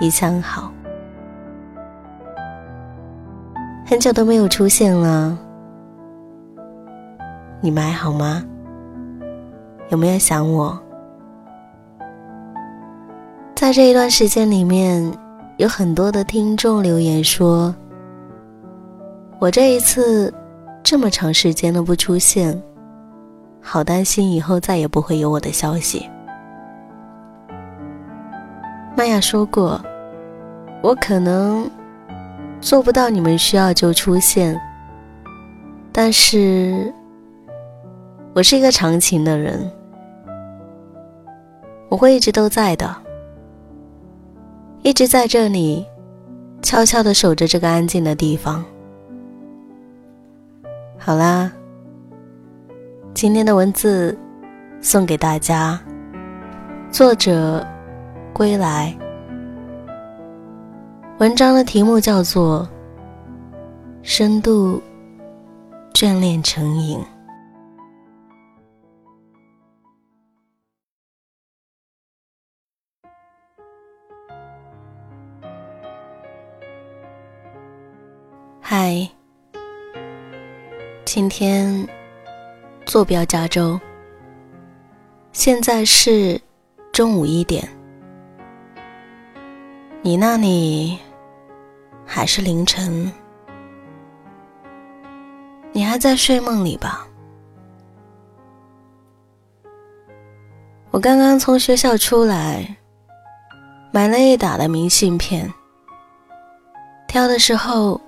一切好。很久都没有出现了，你们还好吗？有没有想我？在这一段时间里面，有很多的听众留言说，我这一次这么长时间都不出现，好担心以后再也不会有我的消息。玛雅说过，我可能。做不到你们需要就出现，但是我是一个长情的人，我会一直都在的，一直在这里，悄悄的守着这个安静的地方。好啦，今天的文字送给大家，作者归来。文章的题目叫做《深度眷恋成瘾》。嗨，今天坐标加州，现在是中午一点，你那里？还是凌晨，你还在睡梦里吧？我刚刚从学校出来，买了一打的明信片，挑的时候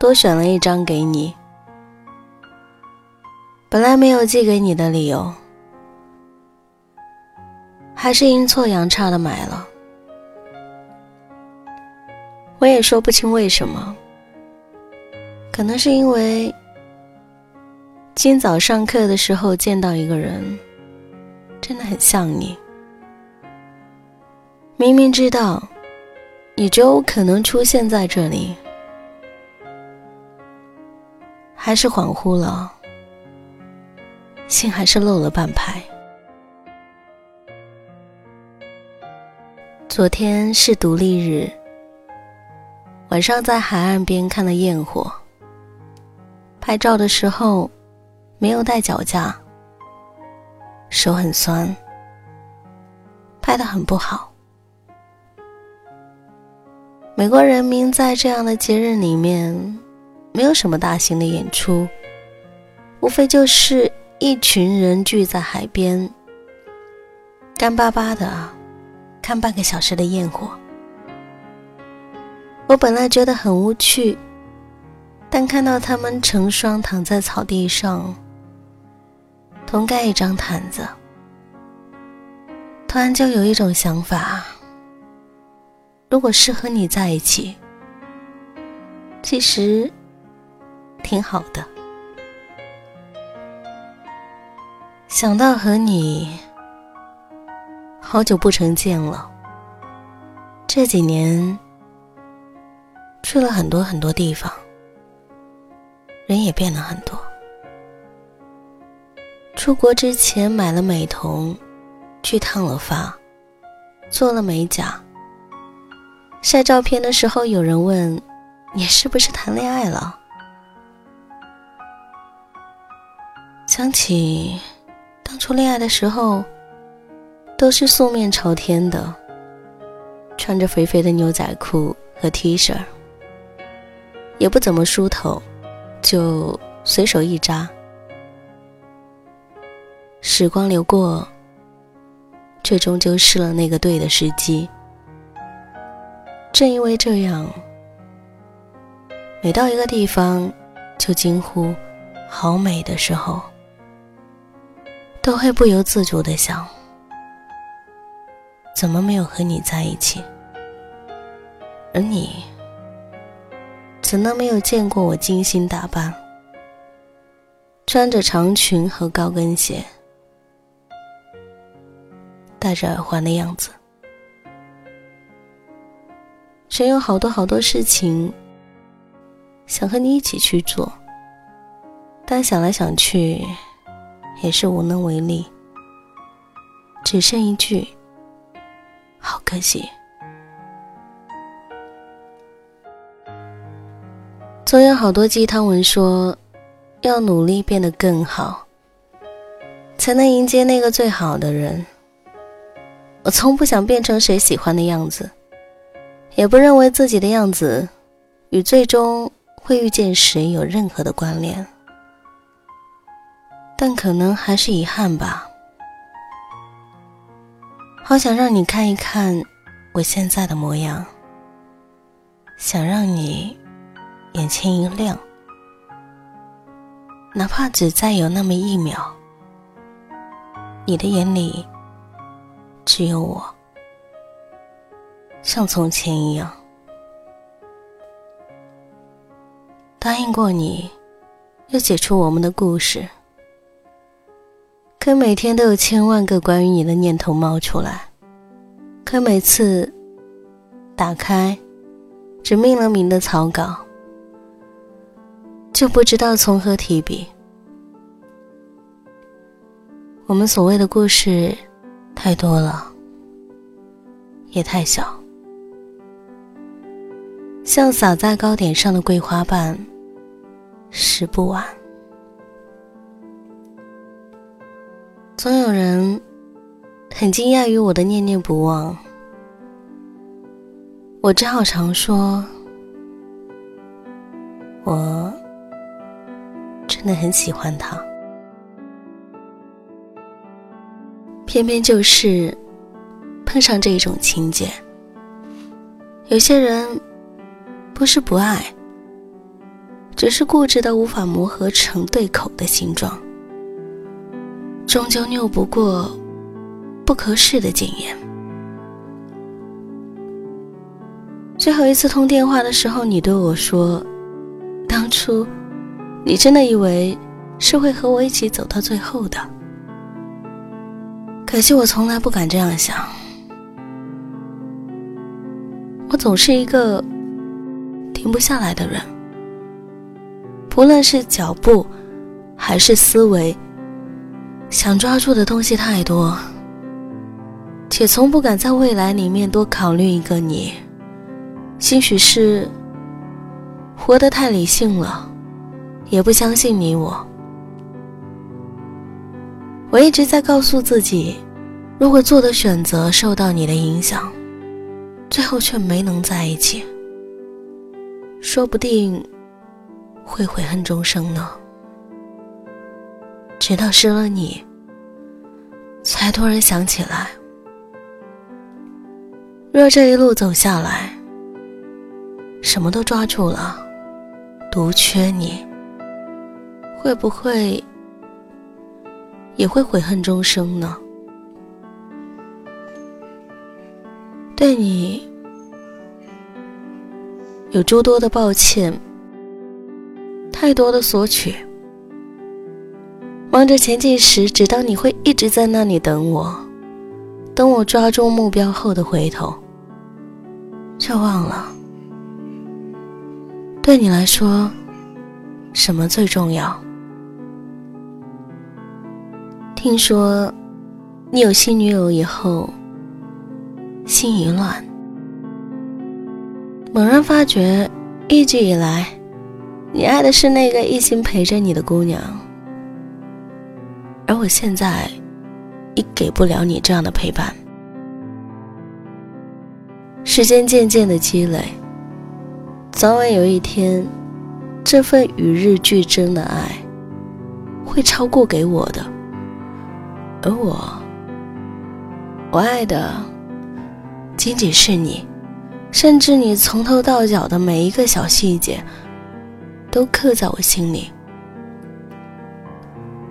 多选了一张给你。本来没有寄给你的理由，还是阴错阳差的买了。我也说不清为什么，可能是因为今早上课的时候见到一个人，真的很像你。明明知道你只有可能出现在这里，还是恍惚了，心还是漏了半拍。昨天是独立日。晚上在海岸边看了焰火，拍照的时候没有带脚架，手很酸，拍的很不好。美国人民在这样的节日里面，没有什么大型的演出，无非就是一群人聚在海边，干巴巴的看半个小时的焰火。我本来觉得很无趣，但看到他们成双躺在草地上，同盖一张毯子，突然就有一种想法。如果是和你在一起，其实挺好的。想到和你好久不曾见了，这几年去了很多很多地方，人也变了很多。出国之前买了美瞳，去烫了发，做了美甲。晒照片的时候，有人问：“你是不是谈恋爱了？”想起当初恋爱的时候，都是素面朝天的，穿着肥肥的牛仔裤和 T 恤，也不怎么梳头，就随手一扎。时光流过，却终究失了那个对的时机。正因为这样，每到一个地方就惊呼“好美”的时候，都会不由自主的想：怎么没有和你在一起？而你，怎能没有见过我精心打扮、穿着长裙和高跟鞋、戴着耳环的样子？真有好多好多事情想和你一起去做，但想来想去也是无能为力，只剩一句：好可惜。总有好多鸡汤文说，要努力变得更好，才能迎接那个最好的人。我从不想变成谁喜欢的样子。也不认为自己的样子与最终会遇见谁有任何的关联，但可能还是遗憾吧。好想让你看一看我现在的模样，想让你眼前一亮，哪怕只再有那么一秒，你的眼里只有我。像从前一样，答应过你，要写出我们的故事。可每天都有千万个关于你的念头冒出来，可每次打开只命了名的草稿，就不知道从何提笔。我们所谓的故事太多了，也太小。像撒在糕点上的桂花瓣，食不完。总有人很惊讶于我的念念不忘，我只好常说，我真的很喜欢他。偏偏就是碰上这一种情节，有些人。不是不爱，只是固执的无法磨合成对口的形状，终究拗不过不合适的检验。最后一次通电话的时候，你对我说：“当初你真的以为是会和我一起走到最后的，可惜我从来不敢这样想。我总是一个。”停不下来的人，不论是脚步还是思维，想抓住的东西太多，且从不敢在未来里面多考虑一个你。兴许是活得太理性了，也不相信你我。我一直在告诉自己，如果做的选择受到你的影响，最后却没能在一起，说不定会悔恨终生呢。直到失了你，才突然想起来，若这一路走下来，什么都抓住了，独缺你，会不会？也会悔恨终生呢。对你有诸多的抱歉，太多的索取。忙着前进时，只当你会一直在那里等我，等我抓住目标后的回头，却忘了，对你来说，什么最重要？听说你有新女友以后，心一乱，猛然发觉，一直以来，你爱的是那个一心陪着你的姑娘，而我现在，已给不了你这样的陪伴。时间渐渐的积累，早晚有一天，这份与日俱增的爱，会超过给我的。而我，我爱的仅仅是你，甚至你从头到脚的每一个小细节，都刻在我心里。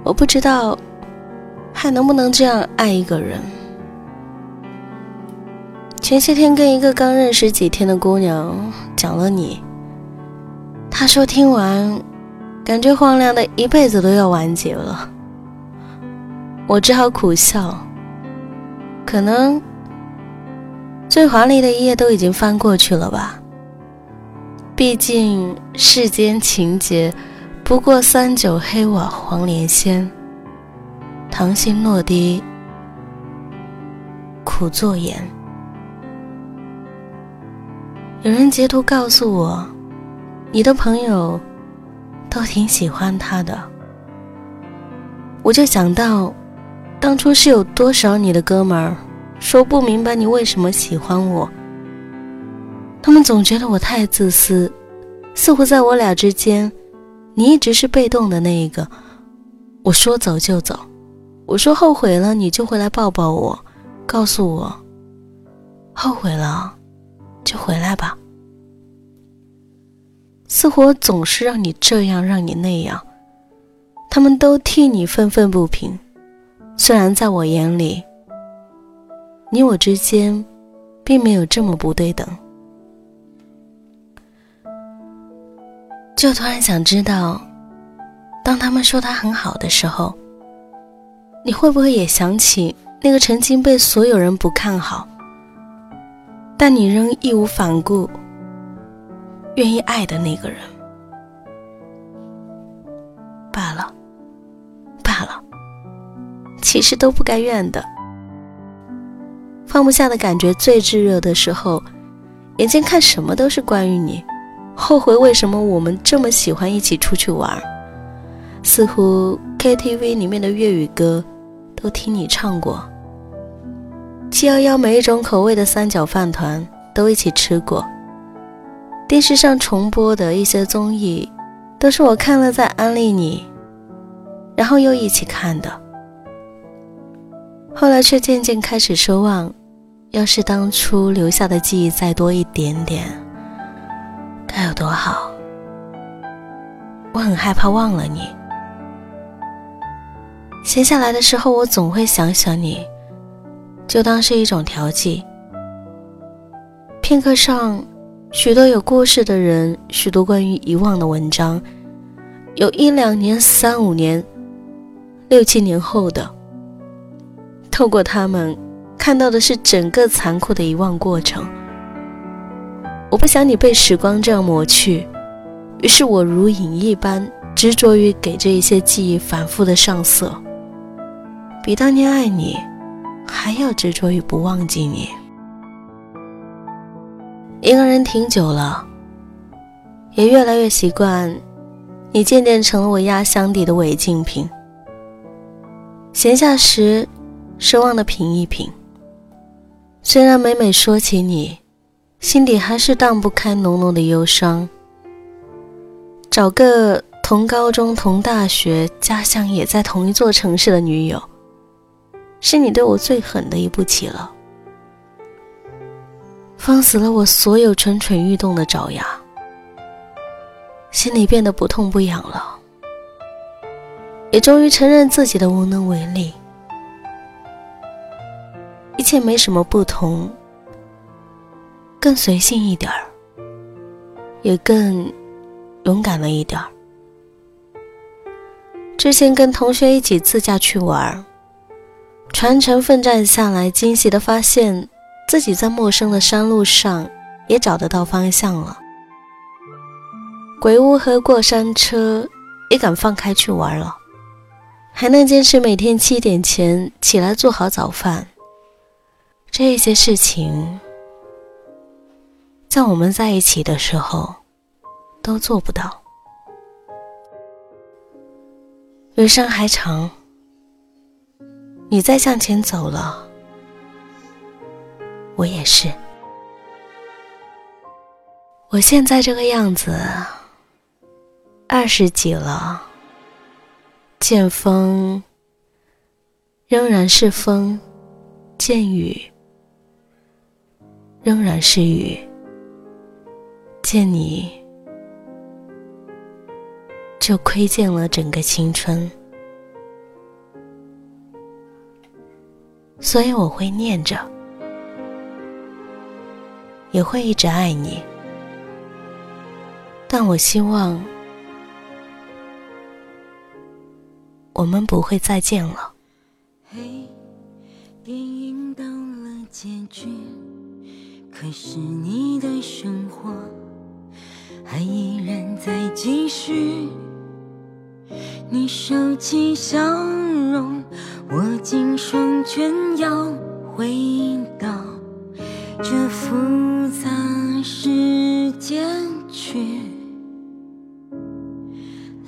我不知道还能不能这样爱一个人。前些天跟一个刚认识几天的姑娘讲了你，她说听完，感觉荒凉的一辈子都要完结了。我只好苦笑。可能最华丽的一页都已经翻过去了吧。毕竟世间情节，不过三九黑瓦黄连仙。糖心落滴，苦作盐。有人截图告诉我，你的朋友都挺喜欢他的。我就想到。当初是有多少你的哥们儿说不明白你为什么喜欢我？他们总觉得我太自私，似乎在我俩之间，你一直是被动的那一个。我说走就走，我说后悔了你就回来抱抱我，告诉我后悔了就回来吧。似乎总是让你这样，让你那样，他们都替你愤愤不平。虽然在我眼里，你我之间并没有这么不对等，就突然想知道，当他们说他很好的时候，你会不会也想起那个曾经被所有人不看好，但你仍义无反顾、愿意爱的那个人？罢了。罢了其实都不该怨的。放不下的感觉最炙热的时候，眼睛看什么都是关于你。后悔为什么我们这么喜欢一起出去玩，似乎 KTV 里面的粤语歌都听你唱过。七幺幺每一种口味的三角饭团都一起吃过。电视上重播的一些综艺，都是我看了再安利你，然后又一起看的。后来却渐渐开始奢望，要是当初留下的记忆再多一点点，该有多好。我很害怕忘了你。闲下来的时候，我总会想想你，就当是一种调剂。片刻上，许多有故事的人，许多关于遗忘的文章，有一两年、三五年、六七年后的。透过他们，看到的是整个残酷的遗忘过程。我不想你被时光这样抹去，于是我如影一般执着于给这一些记忆反复的上色，比当年爱你还要执着于不忘记你。一个人挺久了，也越来越习惯你渐渐成了我压箱底的违禁品。闲暇时，失望的品一品。虽然每每说起你，心底还是荡不开浓浓的忧伤。找个同高中、同大学、家乡也在同一座城市的女友，是你对我最狠的一步棋了。封死了我所有蠢蠢欲动的爪牙，心里变得不痛不痒了，也终于承认自己的无能为力。一切没什么不同，更随性一点儿，也更勇敢了一点儿。之前跟同学一起自驾去玩，全程奋战下来，惊喜的发现自己在陌生的山路上也找得到方向了。鬼屋和过山车也敢放开去玩了，还能坚持每天七点前起来做好早饭。这些事情，在我们在一起的时候都做不到。余生还长，你再向前走了，我也是。我现在这个样子，二十几了，见风仍然是风，见雨。仍然是雨，见你就窥见了整个青春，所以我会念着，也会一直爱你，但我希望我们不会再见了。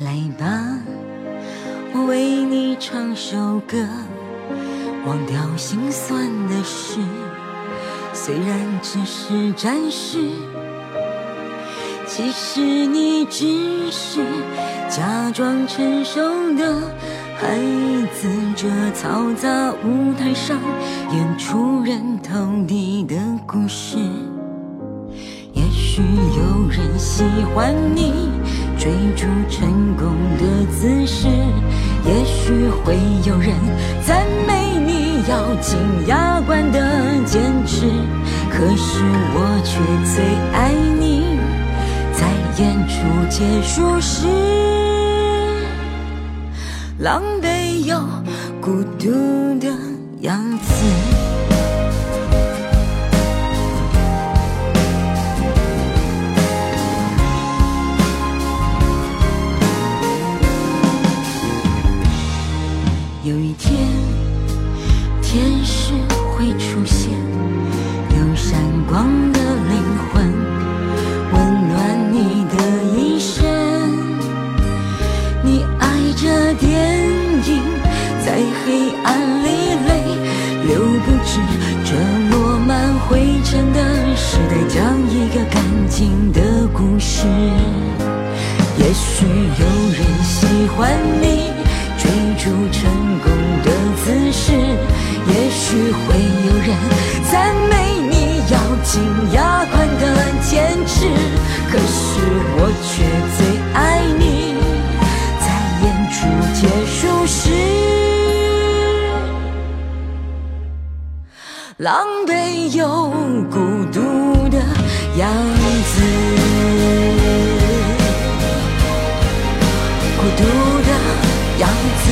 来吧，我为你唱首歌，忘掉心酸的事。虽然只是暂时，其实你只是假装成熟的孩子，这嘈杂舞台上演出人头地的故事。也许有人喜欢你追逐成功的姿势，也许会有人赞美你咬紧牙关的坚持。可是我却最爱你，在演出结束时，狼狈又孤独的样子。光的灵魂，温暖你的一生。你爱着电影，在黑暗里泪流不止。这落满灰尘的时代，讲一个干净的故事。也许有人喜欢你追逐成功的姿势，也许会有人赞美。紧牙关的坚持，可是我却最爱你。在演出结束时，狼狈又孤独的样子，孤独的样子，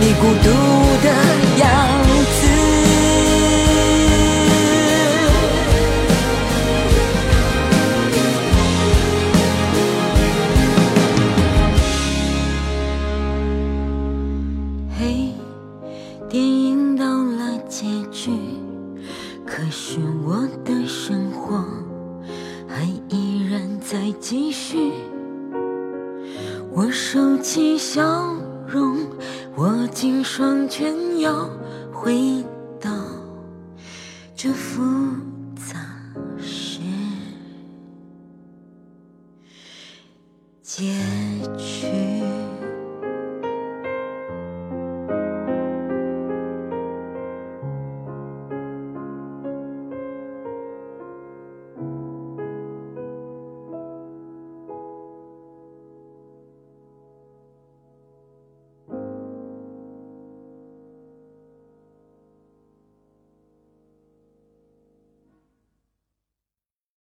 你孤独。容，握紧双拳，要回到这复杂世结局。